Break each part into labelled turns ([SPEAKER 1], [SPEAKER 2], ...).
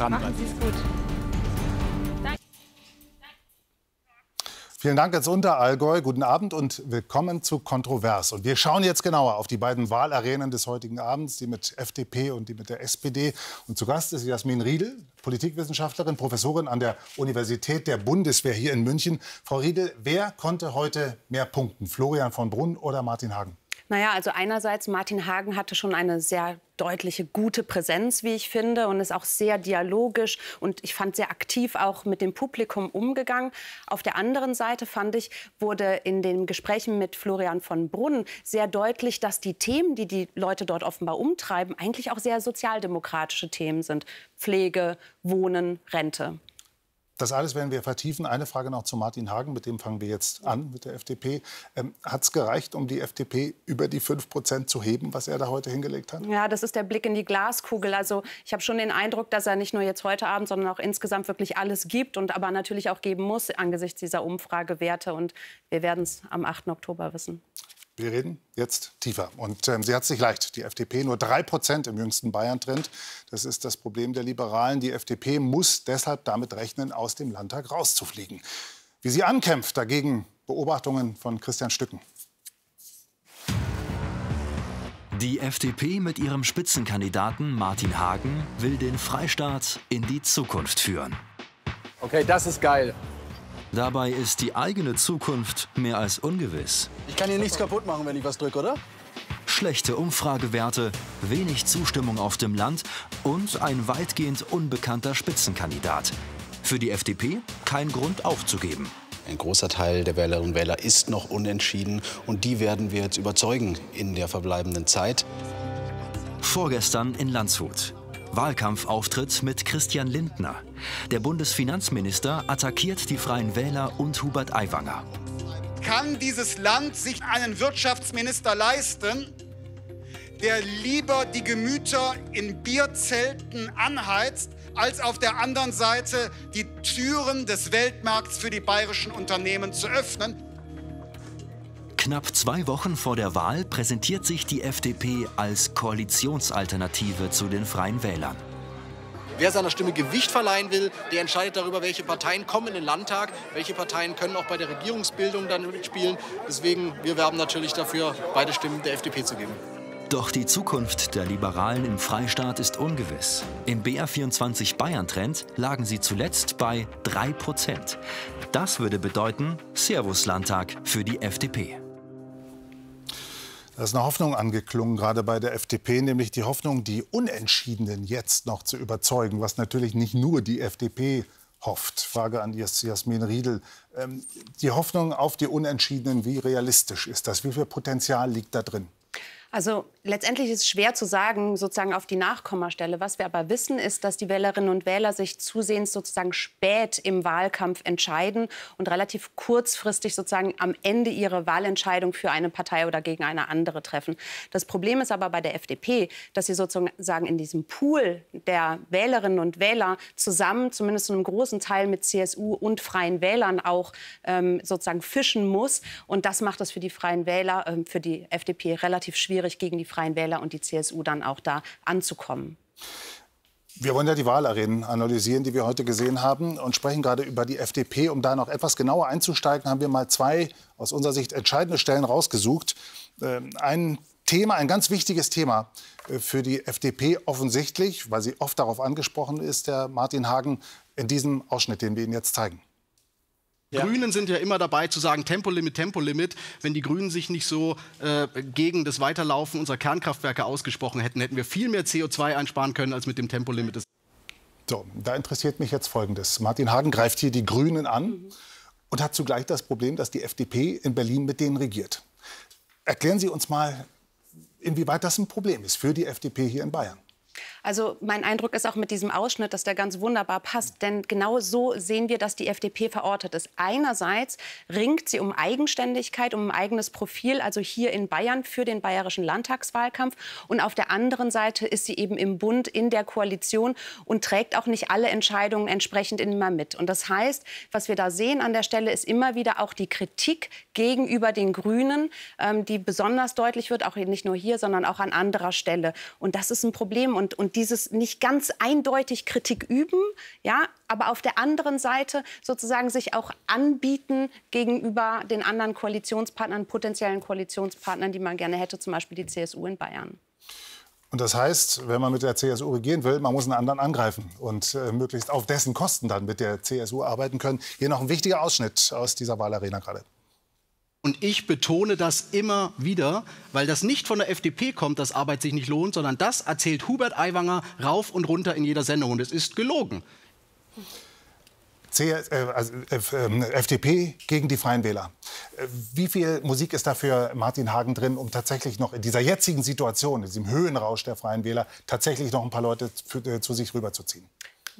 [SPEAKER 1] dranbleiben.
[SPEAKER 2] Machen Sie es gut.
[SPEAKER 3] Vielen Dank ins Unterallgäu. Guten Abend und willkommen zu Kontrovers. Und wir schauen jetzt genauer auf die beiden Wahlarenen des heutigen Abends, die mit FDP und die mit der SPD. Und zu Gast ist Jasmin Riedel, Politikwissenschaftlerin, Professorin an der Universität der Bundeswehr hier in München. Frau Riedel, wer konnte heute mehr punkten? Florian von Brunn oder Martin Hagen?
[SPEAKER 2] Naja, also einerseits, Martin Hagen hatte schon eine sehr deutliche, gute Präsenz, wie ich finde, und ist auch sehr dialogisch und ich fand sehr aktiv auch mit dem Publikum umgegangen. Auf der anderen Seite fand ich, wurde in den Gesprächen mit Florian von Brunn sehr deutlich, dass die Themen, die die Leute dort offenbar umtreiben, eigentlich auch sehr sozialdemokratische Themen sind. Pflege, Wohnen, Rente.
[SPEAKER 3] Das alles werden wir vertiefen. Eine Frage noch zu Martin Hagen, mit dem fangen wir jetzt an, mit der FDP. Ähm, hat es gereicht, um die FDP über die 5 Prozent zu heben, was er da heute hingelegt hat?
[SPEAKER 2] Ja, das ist der Blick in die Glaskugel. Also ich habe schon den Eindruck, dass er nicht nur jetzt heute Abend, sondern auch insgesamt wirklich alles gibt und aber natürlich auch geben muss angesichts dieser Umfragewerte. Und wir werden es am 8. Oktober wissen.
[SPEAKER 3] Wir reden jetzt tiefer. Und ähm, sie hat es nicht leicht. Die FDP nur drei Prozent im jüngsten Bayern-Trend. Das ist das Problem der Liberalen. Die FDP muss deshalb damit rechnen, aus dem Landtag rauszufliegen. Wie sie ankämpft dagegen, Beobachtungen von Christian Stücken.
[SPEAKER 4] Die FDP mit ihrem Spitzenkandidaten Martin Hagen will den Freistaat in die Zukunft führen.
[SPEAKER 1] Okay, das ist geil.
[SPEAKER 4] Dabei ist die eigene Zukunft mehr als ungewiss.
[SPEAKER 5] Ich kann hier nichts kaputt machen, wenn ich was drücke, oder?
[SPEAKER 4] Schlechte Umfragewerte, wenig Zustimmung auf dem Land und ein weitgehend unbekannter Spitzenkandidat. Für die FDP kein Grund aufzugeben.
[SPEAKER 5] Ein großer Teil der Wählerinnen und Wähler ist noch unentschieden und die werden wir jetzt überzeugen in der verbleibenden Zeit.
[SPEAKER 4] Vorgestern in Landshut. Wahlkampfauftritt mit Christian Lindner. Der Bundesfinanzminister attackiert die Freien Wähler und Hubert Aiwanger.
[SPEAKER 6] Kann dieses Land sich einen Wirtschaftsminister leisten, der lieber die Gemüter in Bierzelten anheizt, als auf der anderen Seite die Türen des Weltmarkts für die bayerischen Unternehmen zu öffnen?
[SPEAKER 4] Knapp zwei Wochen vor der Wahl präsentiert sich die FDP als Koalitionsalternative zu den Freien Wählern.
[SPEAKER 7] Wer seiner Stimme Gewicht verleihen will, der entscheidet darüber, welche Parteien kommen in den Landtag, welche Parteien können auch bei der Regierungsbildung dann mitspielen. Deswegen, wir werben natürlich dafür, beide Stimmen der FDP zu geben.
[SPEAKER 4] Doch die Zukunft der Liberalen im Freistaat ist ungewiss. Im BR24 Bayern-Trend lagen sie zuletzt bei 3 Prozent. Das würde bedeuten Servus-Landtag für die FDP.
[SPEAKER 3] Da ist eine Hoffnung angeklungen, gerade bei der FDP, nämlich die Hoffnung, die Unentschiedenen jetzt noch zu überzeugen, was natürlich nicht nur die FDP hofft. Frage an Jasmin Riedel. Ähm, die Hoffnung auf die Unentschiedenen, wie realistisch ist das? Wie viel Potenzial liegt da drin?
[SPEAKER 2] Also letztendlich ist es schwer zu sagen, sozusagen auf die Nachkommastelle. Was wir aber wissen, ist, dass die Wählerinnen und Wähler sich zusehends sozusagen spät im Wahlkampf entscheiden und relativ kurzfristig sozusagen am Ende ihre Wahlentscheidung für eine Partei oder gegen eine andere treffen. Das Problem ist aber bei der FDP, dass sie sozusagen in diesem Pool der Wählerinnen und Wähler zusammen, zumindest zu einem großen Teil mit CSU und Freien Wählern auch ähm, sozusagen fischen muss. Und das macht es für die Freien Wähler, ähm, für die FDP relativ schwierig schwierig, gegen die Freien Wähler und die CSU dann auch da anzukommen.
[SPEAKER 3] Wir wollen ja die Wahlarenen analysieren, die wir heute gesehen haben und sprechen gerade über die FDP. Um da noch etwas genauer einzusteigen, haben wir mal zwei aus unserer Sicht entscheidende Stellen rausgesucht. Ähm, ein Thema, ein ganz wichtiges Thema äh, für die FDP offensichtlich, weil sie oft darauf angesprochen ist, der Martin Hagen, in diesem Ausschnitt, den wir Ihnen jetzt zeigen.
[SPEAKER 7] Ja. Grünen sind ja immer dabei zu sagen, Tempolimit, Tempolimit. Wenn die Grünen sich nicht so äh, gegen das Weiterlaufen unserer Kernkraftwerke ausgesprochen hätten, hätten wir viel mehr CO2 einsparen können als mit dem Tempolimit.
[SPEAKER 3] So, da interessiert mich jetzt Folgendes. Martin Hagen greift hier die Grünen an mhm. und hat zugleich das Problem, dass die FDP in Berlin mit denen regiert. Erklären Sie uns mal, inwieweit das ein Problem ist für die FDP hier in Bayern.
[SPEAKER 2] Also mein Eindruck ist auch mit diesem Ausschnitt, dass der ganz wunderbar passt. Denn genau so sehen wir, dass die FDP verortet ist. Einerseits ringt sie um Eigenständigkeit, um ein eigenes Profil, also hier in Bayern für den bayerischen Landtagswahlkampf. Und auf der anderen Seite ist sie eben im Bund, in der Koalition und trägt auch nicht alle Entscheidungen entsprechend immer mit. Und das heißt, was wir da sehen an der Stelle, ist immer wieder auch die Kritik gegenüber den Grünen, ähm, die besonders deutlich wird, auch nicht nur hier, sondern auch an anderer Stelle. Und das ist ein Problem. Und und, dieses nicht ganz eindeutig Kritik üben, ja, aber auf der anderen Seite sozusagen sich auch anbieten gegenüber den anderen Koalitionspartnern, potenziellen Koalitionspartnern, die man gerne hätte, zum Beispiel die CSU in Bayern.
[SPEAKER 3] Und das heißt, wenn man mit der CSU regieren will, man muss einen anderen angreifen und äh, möglichst auf dessen Kosten dann mit der CSU arbeiten können. Hier noch ein wichtiger Ausschnitt aus dieser Wahlarena gerade.
[SPEAKER 5] Und ich betone das immer wieder, weil das nicht von der FDP kommt, dass Arbeit sich nicht lohnt, sondern das erzählt Hubert Aiwanger rauf und runter in jeder Sendung. Und es ist gelogen.
[SPEAKER 3] C, äh, also, äh, FDP gegen die Freien Wähler. Äh, wie viel Musik ist da für Martin Hagen drin, um tatsächlich noch in dieser jetzigen Situation, in diesem Höhenrausch der Freien Wähler, tatsächlich noch ein paar Leute für, äh, zu sich rüberzuziehen?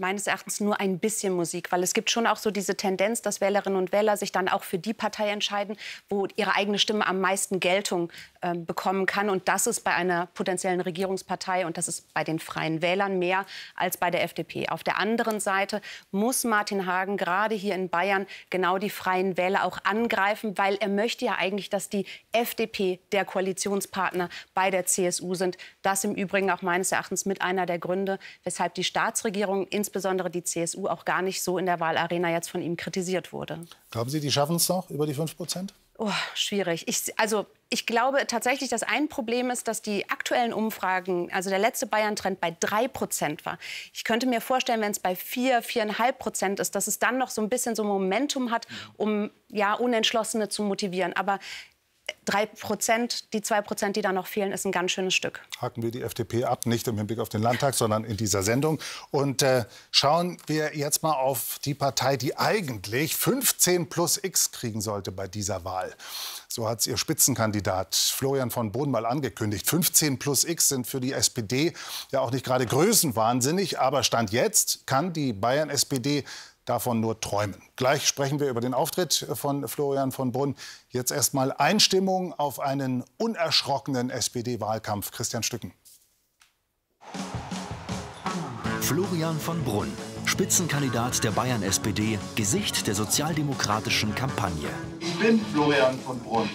[SPEAKER 2] Meines Erachtens nur ein bisschen Musik, weil es gibt schon auch so diese Tendenz, dass Wählerinnen und Wähler sich dann auch für die Partei entscheiden, wo ihre eigene Stimme am meisten Geltung äh, bekommen kann. Und das ist bei einer potenziellen Regierungspartei und das ist bei den Freien Wählern mehr als bei der FDP. Auf der anderen Seite muss Martin Hagen gerade hier in Bayern genau die Freien Wähler auch angreifen, weil er möchte ja eigentlich, dass die FDP der Koalitionspartner bei der CSU sind. Das im Übrigen auch meines Erachtens mit einer der Gründe, weshalb die Staatsregierung, insbesondere die CSU, auch gar nicht so in der Wahlarena jetzt von ihm kritisiert wurde.
[SPEAKER 3] Glauben Sie, die schaffen es noch über die 5 Prozent?
[SPEAKER 2] Oh, schwierig. Ich, also ich glaube tatsächlich, dass ein Problem ist, dass die aktuellen Umfragen, also der letzte Bayern-Trend bei 3 Prozent war. Ich könnte mir vorstellen, wenn es bei 4, 4,5 Prozent ist, dass es dann noch so ein bisschen so Momentum hat, um ja, Unentschlossene zu motivieren. Aber drei Prozent, die zwei Prozent, die da noch fehlen, ist ein ganz schönes Stück.
[SPEAKER 3] Haken wir die FDP ab, nicht im Hinblick auf den Landtag, sondern in dieser Sendung. Und äh, schauen wir jetzt mal auf die Partei, die eigentlich 15 plus X kriegen sollte bei dieser Wahl. So hat es ihr Spitzenkandidat Florian von Boden mal angekündigt. 15 plus X sind für die SPD ja auch nicht gerade größenwahnsinnig. Aber Stand jetzt kann die Bayern-SPD davon nur träumen. Gleich sprechen wir über den Auftritt von Florian von Brunn. Jetzt erstmal Einstimmung auf einen unerschrockenen SPD-Wahlkampf. Christian Stücken.
[SPEAKER 4] Florian von Brunn, Spitzenkandidat der Bayern-SPD, Gesicht der sozialdemokratischen Kampagne.
[SPEAKER 8] Ich bin Florian von Brunn.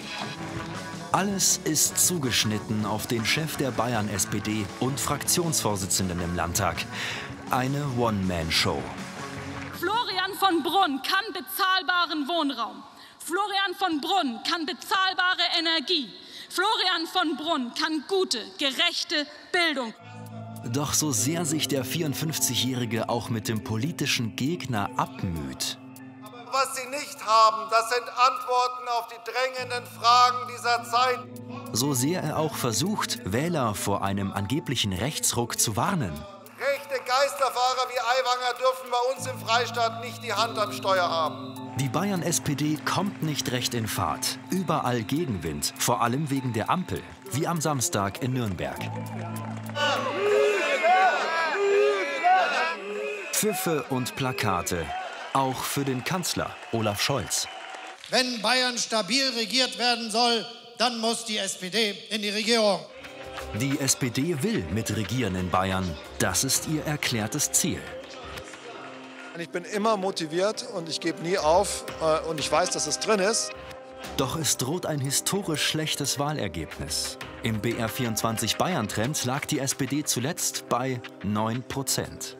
[SPEAKER 4] Alles ist zugeschnitten auf den Chef der Bayern-SPD und Fraktionsvorsitzenden im Landtag. Eine One-Man-Show
[SPEAKER 9] von Brunn kann bezahlbaren Wohnraum. Florian von Brunn kann bezahlbare Energie. Florian von Brunn kann gute, gerechte Bildung.
[SPEAKER 4] Doch so sehr sich der 54-Jährige auch mit dem politischen Gegner abmüht.
[SPEAKER 8] Was sie nicht haben, das sind Antworten auf die drängenden Fragen dieser Zeit.
[SPEAKER 4] So sehr er auch versucht, Wähler vor einem angeblichen Rechtsruck zu warnen.
[SPEAKER 8] Geisterfahrer wie Aiwanger dürfen bei uns im Freistaat nicht die Hand am Steuer haben.
[SPEAKER 4] Die Bayern-SPD kommt nicht recht in Fahrt. Überall Gegenwind, vor allem wegen der Ampel, wie am Samstag in Nürnberg. Pfiffe und Plakate, auch für den Kanzler Olaf Scholz.
[SPEAKER 10] Wenn Bayern stabil regiert werden soll, dann muss die SPD in die Regierung.
[SPEAKER 4] Die SPD will mitregieren in Bayern. Das ist ihr erklärtes Ziel.
[SPEAKER 11] Ich bin immer motiviert und ich gebe nie auf äh, und ich weiß, dass es drin ist.
[SPEAKER 4] Doch es droht ein historisch schlechtes Wahlergebnis. Im BR24 Bayern-Trend lag die SPD zuletzt bei 9 Prozent.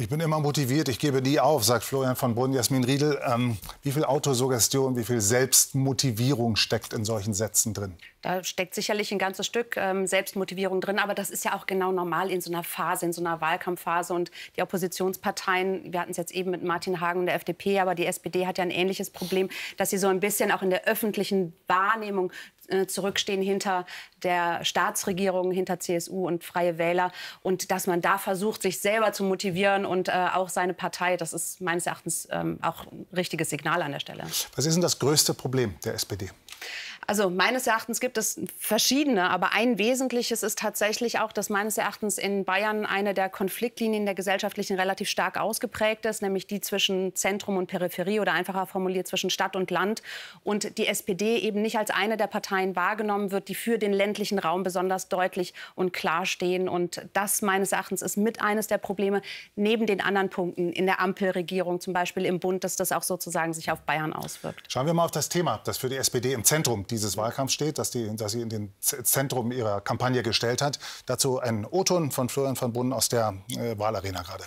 [SPEAKER 3] Ich bin immer motiviert, ich gebe nie auf, sagt Florian von Brunn. Jasmin Riedel, ähm, wie viel Autosuggestion, wie viel Selbstmotivierung steckt in solchen Sätzen drin?
[SPEAKER 2] Da steckt sicherlich ein ganzes Stück ähm, Selbstmotivierung drin, aber das ist ja auch genau normal in so einer Phase, in so einer Wahlkampfphase. Und die Oppositionsparteien, wir hatten es jetzt eben mit Martin Hagen und der FDP, aber die SPD hat ja ein ähnliches Problem, dass sie so ein bisschen auch in der öffentlichen Wahrnehmung äh, zurückstehen hinter der Staatsregierung, hinter CSU und Freie Wähler. Und dass man da versucht, sich selber zu motivieren und äh, auch seine Partei, das ist meines Erachtens ähm, auch ein richtiges Signal an der Stelle.
[SPEAKER 3] Was ist denn das größte Problem der SPD?
[SPEAKER 2] Also meines Erachtens gibt es verschiedene, aber ein wesentliches ist tatsächlich auch, dass meines Erachtens in Bayern eine der Konfliktlinien der gesellschaftlichen relativ stark ausgeprägt ist, nämlich die zwischen Zentrum und Peripherie oder einfacher formuliert zwischen Stadt und Land. Und die SPD eben nicht als eine der Parteien wahrgenommen wird, die für den ländlichen Raum besonders deutlich und klar stehen. Und das meines Erachtens ist mit eines der Probleme, neben den anderen Punkten in der Ampelregierung, zum Beispiel im Bund, dass das auch sozusagen sich auf Bayern auswirkt.
[SPEAKER 3] Schauen wir mal auf das Thema, das für die SPD im Zentrum dieses Wahlkampfs steht, dass, die, dass sie in den Zentrum ihrer Kampagne gestellt hat. Dazu ein O-Ton von Florian von Brunnen aus der äh, Wahlarena gerade.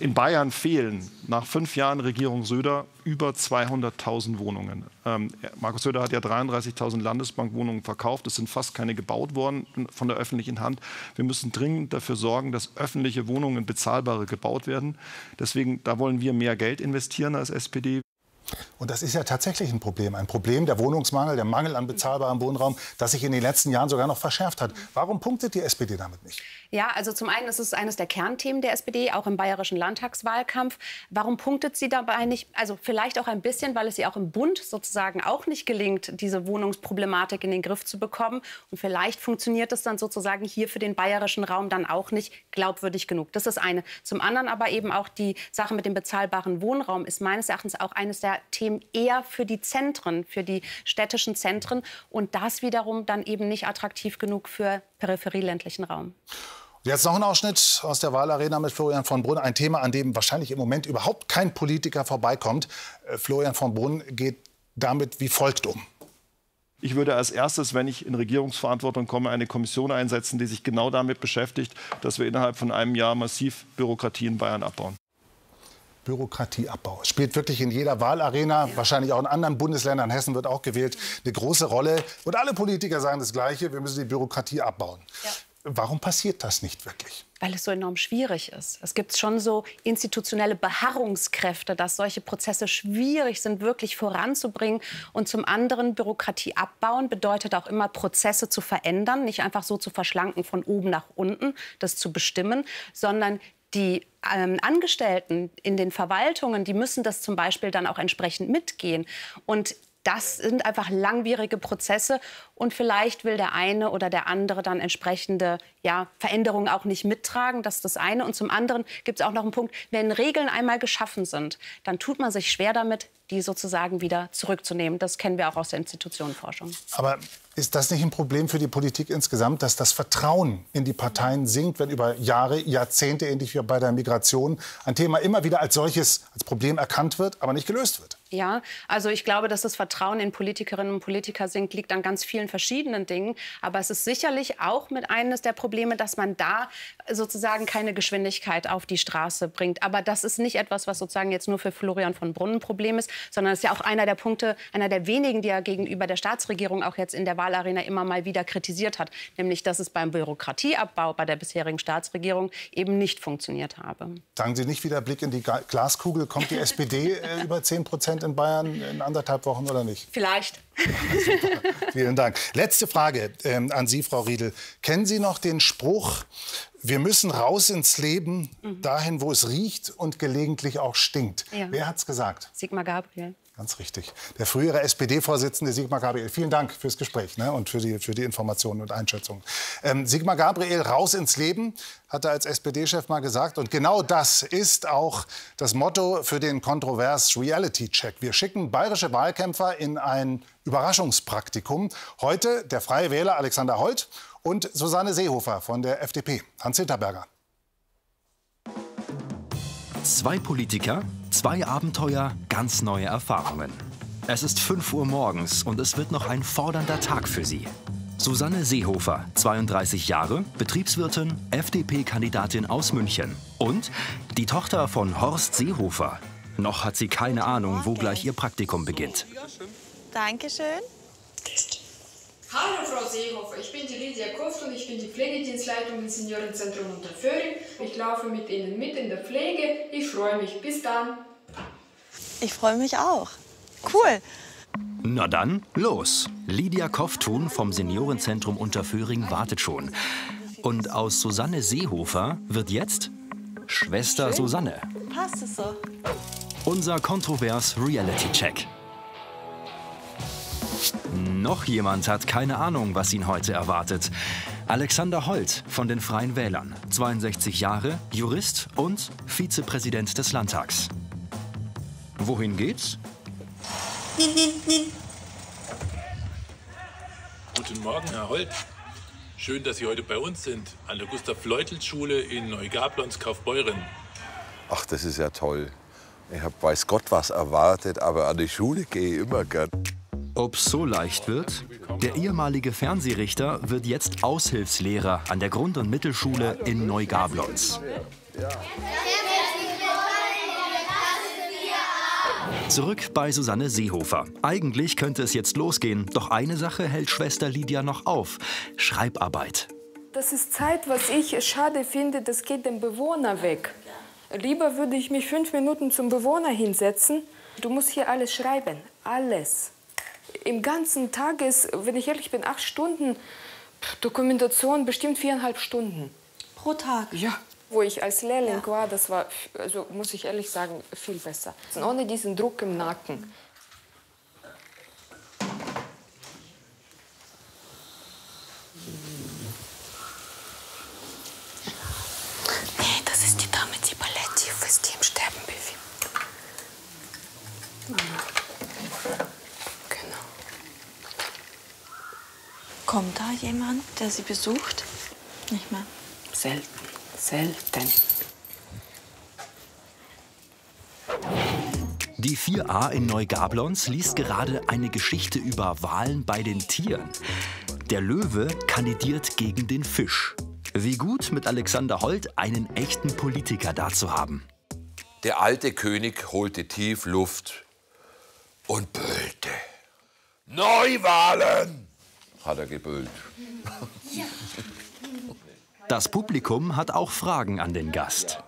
[SPEAKER 11] In Bayern fehlen nach fünf Jahren Regierung Söder über 200.000 Wohnungen. Ähm, Markus Söder hat ja 33.000 Landesbankwohnungen verkauft. Es sind fast keine gebaut worden von der öffentlichen Hand. Wir müssen dringend dafür sorgen, dass öffentliche Wohnungen bezahlbare gebaut werden. Deswegen, da wollen wir mehr Geld investieren als SPD.
[SPEAKER 3] Und das ist ja tatsächlich ein Problem. Ein Problem, der Wohnungsmangel, der Mangel an bezahlbarem Wohnraum, das sich in den letzten Jahren sogar noch verschärft hat. Warum punktet die SPD damit nicht?
[SPEAKER 2] Ja, also zum einen ist es eines der Kernthemen der SPD, auch im bayerischen Landtagswahlkampf. Warum punktet sie dabei nicht? Also vielleicht auch ein bisschen, weil es ihr auch im Bund sozusagen auch nicht gelingt, diese Wohnungsproblematik in den Griff zu bekommen. Und vielleicht funktioniert es dann sozusagen hier für den bayerischen Raum dann auch nicht glaubwürdig genug. Das ist eine. Zum anderen aber eben auch die Sache mit dem bezahlbaren Wohnraum ist meines Erachtens auch eines der Themen eher für die Zentren, für die städtischen Zentren und das wiederum dann eben nicht attraktiv genug für peripherieländlichen Raum.
[SPEAKER 3] Jetzt noch ein Ausschnitt aus der Wahlarena mit Florian von Brunn. Ein Thema, an dem wahrscheinlich im Moment überhaupt kein Politiker vorbeikommt. Äh, Florian von Brunn geht damit wie folgt um.
[SPEAKER 11] Ich würde als erstes, wenn ich in Regierungsverantwortung komme, eine Kommission einsetzen, die sich genau damit beschäftigt, dass wir innerhalb von einem Jahr massiv Bürokratie in Bayern abbauen.
[SPEAKER 3] Bürokratieabbau. Es spielt wirklich in jeder Wahlarena, wahrscheinlich auch in anderen Bundesländern, Hessen wird auch gewählt, eine große Rolle. Und alle Politiker sagen das Gleiche, wir müssen die Bürokratie abbauen. Ja. Warum passiert das nicht wirklich?
[SPEAKER 2] Weil es so enorm schwierig ist. Es gibt schon so institutionelle Beharrungskräfte, dass solche Prozesse schwierig sind, wirklich voranzubringen. Und zum anderen Bürokratie abbauen bedeutet auch immer Prozesse zu verändern, nicht einfach so zu verschlanken von oben nach unten, das zu bestimmen, sondern die ähm, Angestellten in den Verwaltungen, die müssen das zum Beispiel dann auch entsprechend mitgehen. Und das sind einfach langwierige Prozesse und vielleicht will der eine oder der andere dann entsprechende ja, Veränderungen auch nicht mittragen. Das ist das eine. Und zum anderen gibt es auch noch einen Punkt, wenn Regeln einmal geschaffen sind, dann tut man sich schwer damit, die sozusagen wieder zurückzunehmen. Das kennen wir auch aus der Institutionenforschung.
[SPEAKER 3] Aber ist das nicht ein Problem für die Politik insgesamt, dass das Vertrauen in die Parteien sinkt, wenn über Jahre, Jahrzehnte, ähnlich wie bei der Migration, ein Thema immer wieder als solches, als Problem erkannt wird, aber nicht gelöst wird?
[SPEAKER 2] Ja, also ich glaube, dass das Vertrauen in Politikerinnen und Politiker sinkt, liegt an ganz vielen verschiedenen Dingen. Aber es ist sicherlich auch mit eines der Probleme, dass man da sozusagen keine Geschwindigkeit auf die Straße bringt. Aber das ist nicht etwas, was sozusagen jetzt nur für Florian von Brunnen ein Problem ist, sondern es ist ja auch einer der Punkte, einer der wenigen, die er gegenüber der Staatsregierung auch jetzt in der Wahlarena immer mal wieder kritisiert hat, nämlich dass es beim Bürokratieabbau bei der bisherigen Staatsregierung eben nicht funktioniert habe.
[SPEAKER 3] Sagen Sie nicht wieder Blick in die Glaskugel, kommt die SPD äh, über 10 Prozent in Bayern in anderthalb Wochen oder nicht?
[SPEAKER 2] Vielleicht.
[SPEAKER 3] Vielen Dank. Letzte Frage ähm, an Sie, Frau Riedel. Kennen Sie noch den Spruch, wir müssen raus ins Leben, mhm. dahin, wo es riecht und gelegentlich auch stinkt? Ja. Wer es gesagt?
[SPEAKER 2] Sigmar Gabriel.
[SPEAKER 3] Ganz richtig. Der frühere SPD-Vorsitzende Sigmar Gabriel. Vielen Dank fürs Gespräch ne, und für die, für die Informationen und Einschätzungen. Ähm, Sigmar Gabriel, raus ins Leben, hat er als SPD-Chef mal gesagt. Und genau das ist auch das Motto für den Kontrovers Reality Check. Wir schicken bayerische Wahlkämpfer in ein Überraschungspraktikum. Heute der Freie Wähler Alexander Holt und Susanne Seehofer von der FDP. Hans Hinterberger.
[SPEAKER 4] Zwei Politiker, zwei Abenteuer, ganz neue Erfahrungen. Es ist 5 Uhr morgens und es wird noch ein fordernder Tag für sie. Susanne Seehofer, 32 Jahre, Betriebswirtin, FDP-Kandidatin aus München. Und die Tochter von Horst Seehofer. Noch hat sie keine Ahnung, wo gleich ihr Praktikum beginnt.
[SPEAKER 12] Dankeschön.
[SPEAKER 13] Hallo Frau Seehofer, ich bin die Lydia Koft und ich bin die Pflegedienstleitung im Seniorenzentrum Unterföhring. Ich laufe mit Ihnen mit in der Pflege. Ich freue mich. Bis dann.
[SPEAKER 12] Ich freue mich auch. Cool.
[SPEAKER 4] Na dann, los. Lydia Kofftun vom Seniorenzentrum Unterföhring wartet schon. Und aus Susanne Seehofer wird jetzt Schwester Schön. Susanne.
[SPEAKER 12] Passt es so.
[SPEAKER 4] Unser kontrovers Reality-Check. Noch jemand hat keine Ahnung, was ihn heute erwartet. Alexander Holt von den Freien Wählern, 62 Jahre, Jurist und Vizepräsident des Landtags. Wohin geht's?
[SPEAKER 14] Guten Morgen, Herr Holt. Schön, dass Sie heute bei uns sind, an der Gustav-Leutels-Schule in Neugablons, Kaufbeuren.
[SPEAKER 15] Ach, das ist ja toll. Ich habe weiß Gott was erwartet, aber an die Schule gehe ich immer gern.
[SPEAKER 4] Ob so leicht wird? Der ehemalige Fernsehrichter wird jetzt Aushilfslehrer an der Grund- und Mittelschule in Neugablonz. Zurück bei Susanne Seehofer. Eigentlich könnte es jetzt losgehen, doch eine Sache hält Schwester Lydia noch auf. Schreibarbeit.
[SPEAKER 16] Das ist Zeit, was ich schade finde, das geht dem Bewohner weg. Lieber würde ich mich fünf Minuten zum Bewohner hinsetzen. Du musst hier alles schreiben, alles. Im ganzen Tag ist, wenn ich ehrlich bin, acht Stunden Dokumentation, bestimmt viereinhalb Stunden.
[SPEAKER 12] Pro Tag?
[SPEAKER 16] Ja. Wo ich als Lehrling war, das war, also muss ich ehrlich sagen, viel besser. Und ohne diesen Druck im Nacken. Nee, das ist die Dame, die ist, die im Sterben befindet.
[SPEAKER 12] Kommt da jemand, der Sie besucht? Nicht mehr.
[SPEAKER 16] Selten, selten.
[SPEAKER 4] Die 4a in Neugablonz liest gerade eine Geschichte über Wahlen bei den Tieren. Der Löwe kandidiert gegen den Fisch. Wie gut mit Alexander Holt einen echten Politiker da zu haben.
[SPEAKER 15] Der alte König holte tief Luft und böhlte. Neuwahlen! Hat er geböhlt.
[SPEAKER 4] Das Publikum hat auch Fragen an den Gast.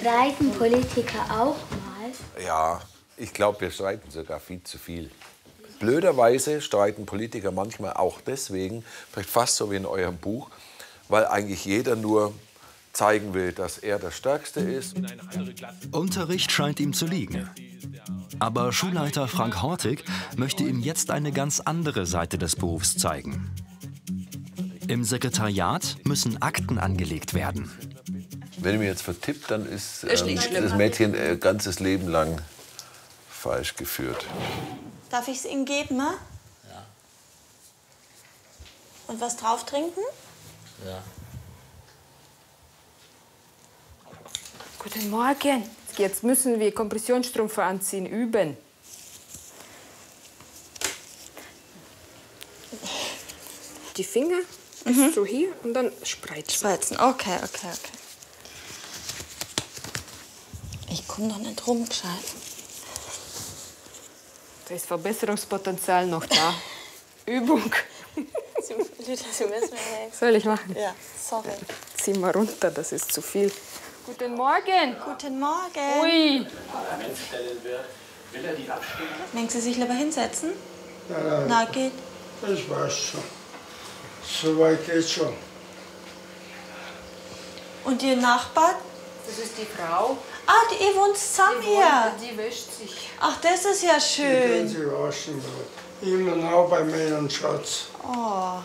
[SPEAKER 17] Streiten Politiker auch mal?
[SPEAKER 15] Ja, ich glaube, wir streiten sogar viel zu viel. Blöderweise streiten Politiker manchmal auch deswegen, vielleicht fast so wie in eurem Buch, weil eigentlich jeder nur zeigen will, dass er der Stärkste ist.
[SPEAKER 4] Unterricht scheint ihm zu liegen. Aber Schulleiter Frank Hortig möchte ihm jetzt eine ganz andere Seite des Berufs zeigen. Im Sekretariat müssen Akten angelegt werden.
[SPEAKER 15] Wenn ich mich jetzt vertippt, dann ist ähm, das Mädchen äh, ganzes Leben lang falsch geführt.
[SPEAKER 12] Darf ich es Ihnen geben, ma?
[SPEAKER 18] Ja.
[SPEAKER 12] Und was drauf trinken?
[SPEAKER 18] Ja.
[SPEAKER 16] Guten Morgen. Jetzt müssen wir Kompressionsstrümpfe anziehen, üben. Die Finger bis zu hier und dann spreizen.
[SPEAKER 12] Spreizen, okay, okay, okay. Ich komme doch nicht rum, gescheit.
[SPEAKER 16] Da ist Verbesserungspotenzial noch da. Übung. Soll ich machen?
[SPEAKER 12] Ja, sorry.
[SPEAKER 16] Zieh mal runter, das ist zu viel. Guten Morgen.
[SPEAKER 12] Guten Morgen.
[SPEAKER 16] Ui.
[SPEAKER 18] Will er die abstimmen?
[SPEAKER 12] Sie sich lieber hinsetzen?
[SPEAKER 19] Nein, nein.
[SPEAKER 12] Na, geht.
[SPEAKER 19] Ich weiß schon. So weit geht's schon.
[SPEAKER 12] Und Ihr Nachbar?
[SPEAKER 16] Das ist die Frau.
[SPEAKER 12] Ah, die ihr wohnt zusammen
[SPEAKER 16] Die
[SPEAKER 12] hier.
[SPEAKER 16] wohnt- Die wäscht sich.
[SPEAKER 12] Ach, das ist ja
[SPEAKER 19] Die
[SPEAKER 12] schön.
[SPEAKER 19] Sie waschen. Immer noch bei meinem Schatz.
[SPEAKER 12] Oh.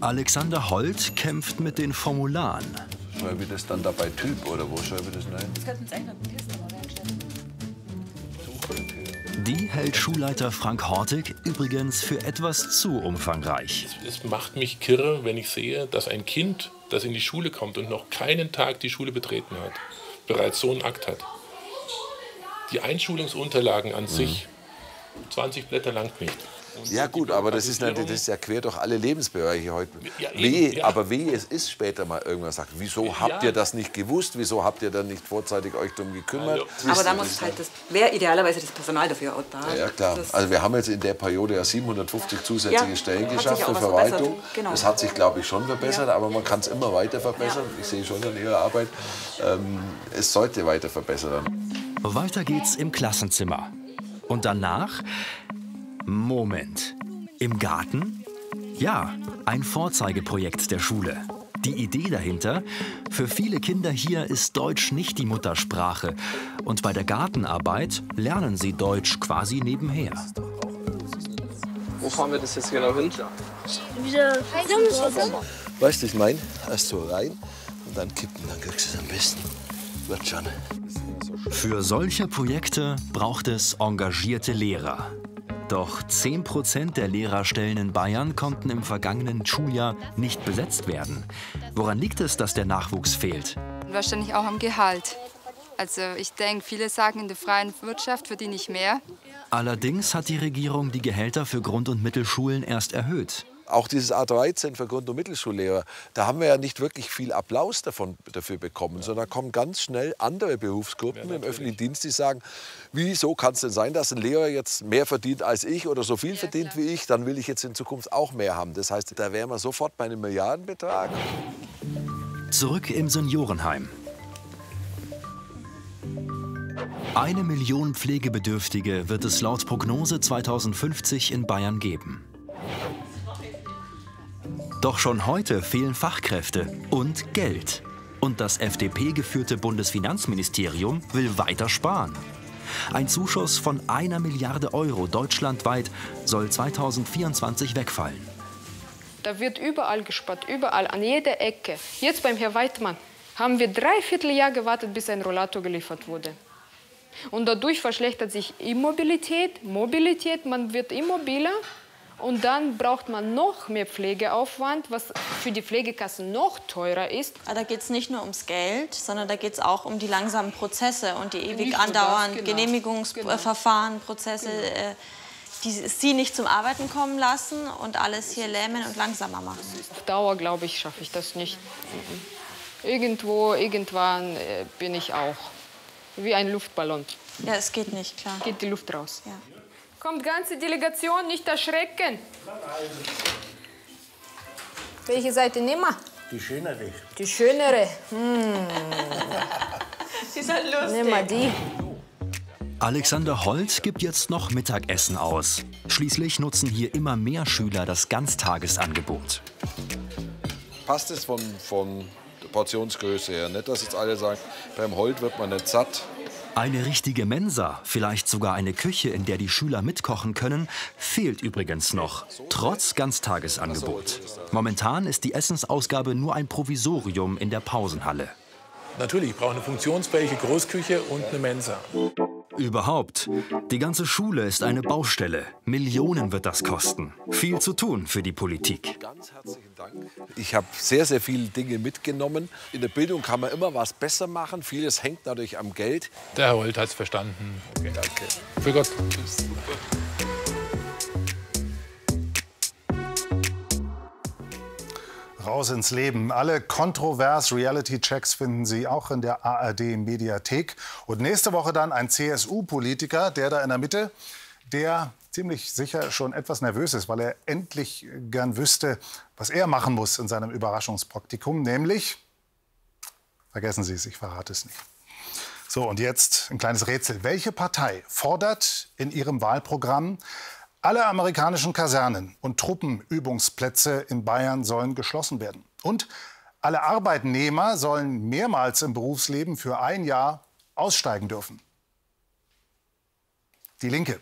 [SPEAKER 4] Alexander Holt kämpft mit den Formularen.
[SPEAKER 15] Schreibe ich das dann da bei Typ oder wo schreibe ich das rein?
[SPEAKER 17] Das könnten mal reinstellen.
[SPEAKER 4] Die hält Schulleiter Frank Hortig übrigens für etwas zu umfangreich.
[SPEAKER 14] Es macht mich kirre, wenn ich sehe, dass ein Kind, das in die Schule kommt und noch keinen Tag die Schule betreten hat, bereits so einen Akt hat. Die Einschulungsunterlagen an sich, 20 Blätter langt nicht.
[SPEAKER 15] Ja gut, aber das ist, natürlich, das ist ja quer durch alle Lebensbereiche heute.
[SPEAKER 14] Ja, eben,
[SPEAKER 15] Wehe,
[SPEAKER 14] ja.
[SPEAKER 15] Aber wehe, es ist später mal irgendwann sagt, wieso habt
[SPEAKER 14] Ja.
[SPEAKER 15] ihr das nicht gewusst? Wieso habt ihr dann nicht vorzeitig euch darum gekümmert?
[SPEAKER 20] Aber da muss halt das, wäre idealerweise das Personal dafür auch da.
[SPEAKER 15] Ja, klar. Also wir haben jetzt in der Periode ja 750 zusätzliche
[SPEAKER 20] Ja,
[SPEAKER 15] Stellen geschafft für Verwaltung.
[SPEAKER 20] Genau.
[SPEAKER 15] Das hat sich, glaube ich, schon verbessert,
[SPEAKER 20] Ja.
[SPEAKER 15] aber man kann es immer weiter verbessern. Ich sehe schon an Ihrer Arbeit, ähm, es sollte weiter verbessert werden.
[SPEAKER 4] Weiter geht's im Klassenzimmer. Und danach? Moment. Im Garten? Ja, ein Vorzeigeprojekt der Schule. Die Idee dahinter? Für viele Kinder hier ist Deutsch nicht die Muttersprache. Und bei der Gartenarbeit lernen sie Deutsch quasi nebenher.
[SPEAKER 1] Wo fahren wir das jetzt genau hin?
[SPEAKER 15] Weißt du, ich meine, erst so rein und dann kippen, dann kriegst du es am besten. Wird schon.
[SPEAKER 4] Für solche Projekte braucht es engagierte Lehrer. Doch 10% der Lehrerstellen in Bayern konnten im vergangenen Schuljahr nicht besetzt werden. Woran liegt es, dass der Nachwuchs fehlt?
[SPEAKER 21] Wahrscheinlich auch am Gehalt. Also ich denke, viele sagen, in der freien Wirtschaft verdiene ich mehr.
[SPEAKER 4] Allerdings hat die Regierung die Gehälter für Grund- und Mittelschulen erst erhöht.
[SPEAKER 15] Auch dieses A13 für Grund- und Mittelschullehrer, da haben wir ja nicht wirklich viel Applaus davon, dafür bekommen, sondern da kommen ganz schnell andere Berufsgruppen im öffentlichen Dienst, die sagen, wieso kann es denn sein, dass ein Lehrer jetzt mehr verdient als ich oder so viel verdient wie ich, dann will ich jetzt in Zukunft auch mehr haben. Das heißt, da wären wir sofort bei einem Milliardenbetrag.
[SPEAKER 4] Zurück im Seniorenheim. Eine Million Pflegebedürftige wird es laut Prognose 2050 in Bayern geben. Doch schon heute fehlen Fachkräfte und Geld. Und das FDP-geführte Bundesfinanzministerium will weiter sparen. Ein Zuschuss von einer Milliarde Euro deutschlandweit soll 2024 wegfallen.
[SPEAKER 16] Da wird überall gespart, überall, an jeder Ecke. Jetzt beim Herrn Weidmann haben wir dreiviertel Jahr gewartet, bis ein Rollator geliefert wurde. Und dadurch verschlechtert sich Immobilität, Mobilität, man wird immobiler und dann braucht man noch mehr Pflegeaufwand, was für die Pflegekassen noch teurer ist.
[SPEAKER 12] Aber da geht es nicht nur ums Geld, sondern da geht es auch um die langsamen Prozesse und die ewig
[SPEAKER 16] Nicht
[SPEAKER 12] andauernden
[SPEAKER 16] genau.
[SPEAKER 12] Genehmigungsverfahren, Prozesse, äh, die sie nicht zum Arbeiten kommen lassen und alles hier lähmen und langsamer machen.
[SPEAKER 16] Auf Dauer, glaube ich, schaffe ich das nicht. Irgendwo, irgendwann äh, bin ich auch wie ein Luftballon.
[SPEAKER 12] Ja, es geht nicht, klar.
[SPEAKER 16] Geht die Luft raus.
[SPEAKER 12] Ja.
[SPEAKER 16] Kommt ganze Delegation, nicht erschrecken. Welche Seite nehmen wir?
[SPEAKER 19] Die schönere.
[SPEAKER 16] Die schönere. Hm.
[SPEAKER 12] Sie ist halt lustig.
[SPEAKER 16] Nehmen wir die.
[SPEAKER 4] Alexander Holt gibt jetzt noch Mittagessen aus. Schließlich nutzen hier immer mehr Schüler das Ganztagesangebot.
[SPEAKER 15] Passt es von, von der Portionsgröße her? Nicht, dass jetzt alle sagen, beim Holt wird man nicht satt.
[SPEAKER 4] Eine richtige Mensa, vielleicht sogar eine Küche, in der die Schüler mitkochen können, fehlt übrigens noch, trotz Ganztagesangebot. Momentan ist die Essensausgabe nur ein Provisorium in der Pausenhalle.
[SPEAKER 14] Natürlich, ich brauche eine funktionsfähige Großküche und eine Mensa.
[SPEAKER 4] Überhaupt, die ganze Schule ist eine Baustelle. Millionen wird das kosten. Viel zu tun für die Politik.
[SPEAKER 15] Dank. Ich habe sehr, sehr viele Dinge mitgenommen. In der Bildung kann man immer was besser machen. Vieles hängt natürlich am Geld.
[SPEAKER 14] Der Herr Holt hat es verstanden. Okay.
[SPEAKER 15] Danke.
[SPEAKER 14] Für Gott.
[SPEAKER 3] Raus ins Leben. Alle kontrovers Reality-Checks finden Sie auch in der ARD-Mediathek. Und nächste Woche dann ein CSU-Politiker, der da in der Mitte, der ziemlich sicher schon etwas nervös ist, weil er endlich gern wüsste, was er machen muss in seinem Überraschungspraktikum, nämlich, vergessen Sie es, ich verrate es nicht. So, und jetzt ein kleines Rätsel. Welche Partei fordert in ihrem Wahlprogramm, alle amerikanischen Kasernen und Truppenübungsplätze in Bayern sollen geschlossen werden? Und alle Arbeitnehmer sollen mehrmals im Berufsleben für ein Jahr aussteigen dürfen. Die Linke.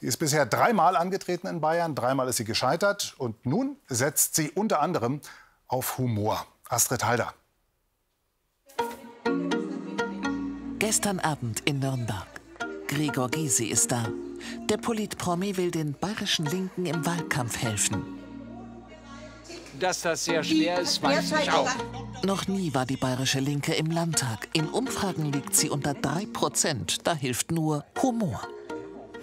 [SPEAKER 3] Die ist bisher dreimal angetreten in Bayern, dreimal ist sie gescheitert und nun setzt sie unter anderem auf Humor. Astrid Halder.
[SPEAKER 21] Gestern Abend in Nürnberg. Gregor Gysi ist da. Der Politpromi will den bayerischen Linken im Wahlkampf helfen.
[SPEAKER 22] Dass das sehr schwer ist, weiß ich auch.
[SPEAKER 21] Noch nie war die bayerische Linke im Landtag. In Umfragen liegt sie unter 3 Prozent. Da hilft nur Humor.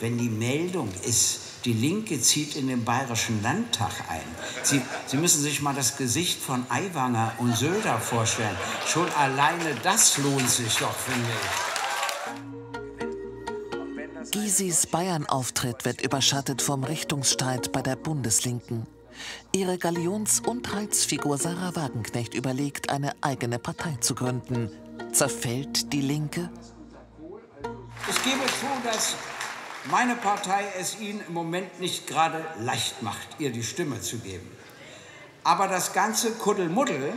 [SPEAKER 23] Wenn die Meldung ist, die Linke zieht in den Bayerischen Landtag ein. Sie, Sie müssen sich mal das Gesicht von Aiwanger und Söder vorstellen. Schon alleine das lohnt sich doch, finde ich.
[SPEAKER 21] Gysis Bayern-Auftritt wird überschattet vom Richtungsstreit bei der Bundeslinken. Ihre Galions- und Reizfigur Sarah Wagenknecht überlegt, eine eigene Partei zu gründen. Zerfällt die Linke?
[SPEAKER 23] Ich gebe zu, dass meine Partei es Ihnen im Moment nicht gerade leicht macht, ihr die Stimme zu geben. Aber das ganze Kuddelmuddel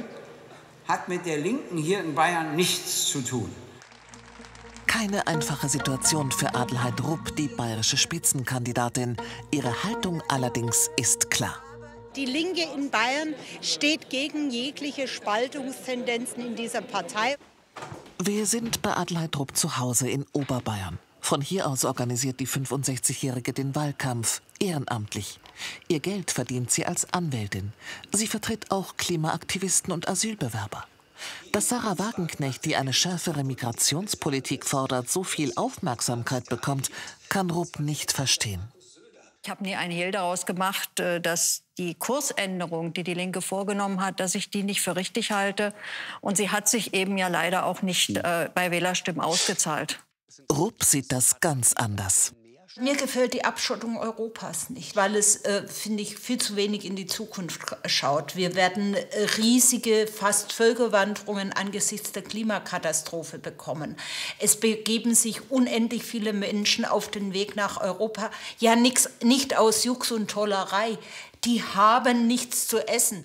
[SPEAKER 23] hat mit der Linken hier in Bayern nichts zu tun.
[SPEAKER 21] Keine einfache Situation für Adelheid Rupp, die bayerische Spitzenkandidatin. Ihre Haltung allerdings ist klar.
[SPEAKER 24] Die Linke in Bayern steht gegen jegliche Spaltungstendenzen in dieser Partei.
[SPEAKER 21] Wir sind bei Adelheid Rupp zu Hause in Oberbayern. Von hier aus organisiert die 65-Jährige den Wahlkampf, ehrenamtlich. Ihr Geld verdient sie als Anwältin. Sie vertritt auch Klimaaktivisten und Asylbewerber. Dass Sarah Wagenknecht, die eine schärfere Migrationspolitik fordert, so viel Aufmerksamkeit bekommt, kann Rupp nicht verstehen.
[SPEAKER 25] Ich habe nie einen Hehl daraus gemacht, äh, dass die Kursänderung, die die Linke vorgenommen hat, dass ich die nicht für richtig halte. Und sie hat sich eben ja leider auch nicht äh, bei Wählerstimmen ausgezahlt.
[SPEAKER 21] Rupp sieht das ganz anders.
[SPEAKER 26] Mir gefällt die Abschottung Europas nicht, weil es, äh, finde ich, viel zu wenig in die Zukunft schaut. Wir werden äh, riesige, fast Völkerwanderungen angesichts der Klimakatastrophe bekommen. Es begeben sich unendlich viele Menschen auf den Weg nach Europa. Ja, nix, nicht aus Jux und Tollerei. Die haben nichts zu essen.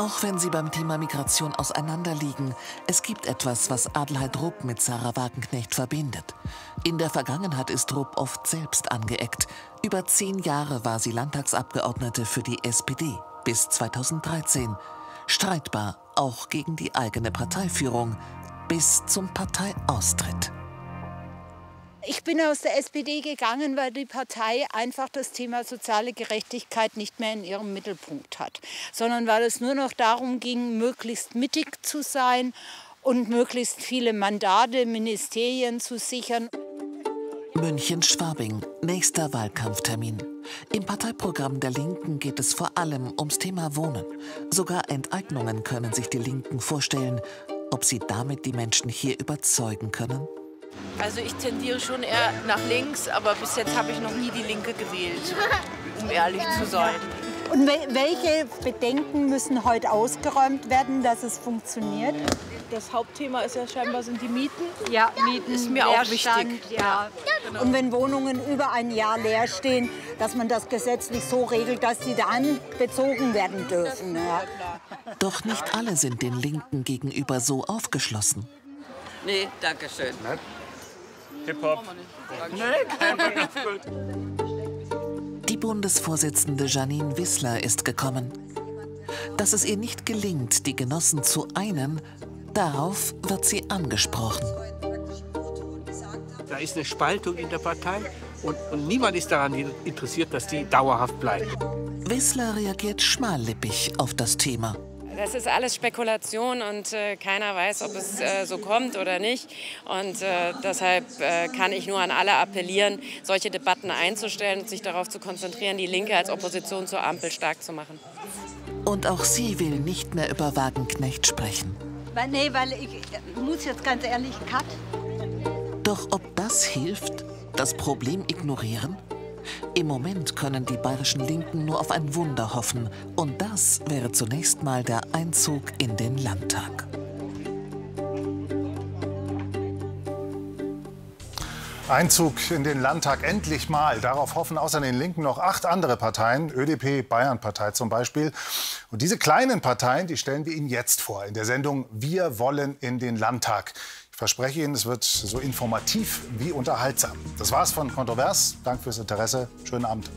[SPEAKER 21] Auch wenn sie beim Thema Migration auseinanderliegen, es gibt etwas, was Adelheid Rupp mit Sarah Wagenknecht verbindet. In der Vergangenheit ist Rupp oft selbst angeeckt. Über zehn Jahre war sie Landtagsabgeordnete für die SPD bis 2013. Streitbar auch gegen die eigene Parteiführung bis zum Parteiaustritt.
[SPEAKER 24] Ich bin aus der SPD gegangen, weil die Partei einfach das Thema soziale Gerechtigkeit nicht mehr in ihrem Mittelpunkt hat, sondern weil es nur noch darum ging, möglichst mittig zu sein und möglichst viele Mandate, Ministerien zu sichern.
[SPEAKER 21] München-Schwabing, nächster Wahlkampftermin. Im Parteiprogramm der Linken geht es vor allem ums Thema Wohnen. Sogar Enteignungen können sich die Linken vorstellen. Ob sie damit die Menschen hier überzeugen können?
[SPEAKER 27] Also ich tendiere schon eher nach links, aber bis jetzt habe ich noch nie die Linke gewählt, um ehrlich zu sein.
[SPEAKER 24] Und welche Bedenken müssen heute ausgeräumt werden, dass es funktioniert?
[SPEAKER 27] Das Hauptthema ist ja scheinbar sind die Mieten.
[SPEAKER 24] Ja, Mieten
[SPEAKER 27] ist mir auch wichtig.
[SPEAKER 24] Ja. Genau. Und wenn Wohnungen über ein Jahr leer stehen, dass man das gesetzlich so regelt, dass sie dann bezogen werden dürfen. Ja.
[SPEAKER 21] Doch nicht alle sind den Linken gegenüber so aufgeschlossen.
[SPEAKER 20] Nee, danke schön.
[SPEAKER 18] Hip-Hop.
[SPEAKER 21] Die Bundesvorsitzende Janine Wissler ist gekommen. Dass es ihr nicht gelingt, die Genossen zu einen, darauf wird sie angesprochen.
[SPEAKER 22] Da ist eine Spaltung in der Partei und, und niemand ist daran interessiert, dass die dauerhaft bleibt.
[SPEAKER 21] Wissler reagiert schmallippig auf das Thema.
[SPEAKER 28] Das ist alles Spekulation und äh, keiner weiß, ob es äh, so kommt oder nicht. Und äh, deshalb äh, kann ich nur an alle appellieren, solche Debatten einzustellen und sich darauf zu konzentrieren, die Linke als Opposition zur Ampel stark zu machen.
[SPEAKER 21] Und auch sie will nicht mehr über Wagenknecht sprechen.
[SPEAKER 24] Weil, nee, weil ich, ich muss jetzt ganz ehrlich, Cut.
[SPEAKER 21] Doch ob das hilft, das Problem ignorieren? Im Moment können die bayerischen Linken nur auf ein Wunder hoffen. Und das wäre zunächst mal der Einzug in den Landtag.
[SPEAKER 3] Einzug in den Landtag endlich mal. Darauf hoffen außer den Linken noch acht andere Parteien, ÖDP, Bayernpartei zum Beispiel. Und diese kleinen Parteien, die stellen wir Ihnen jetzt vor in der Sendung Wir wollen in den Landtag verspreche Ihnen, es wird so informativ wie unterhaltsam. Das war's von Kontrovers. Danke fürs Interesse. Schönen Abend.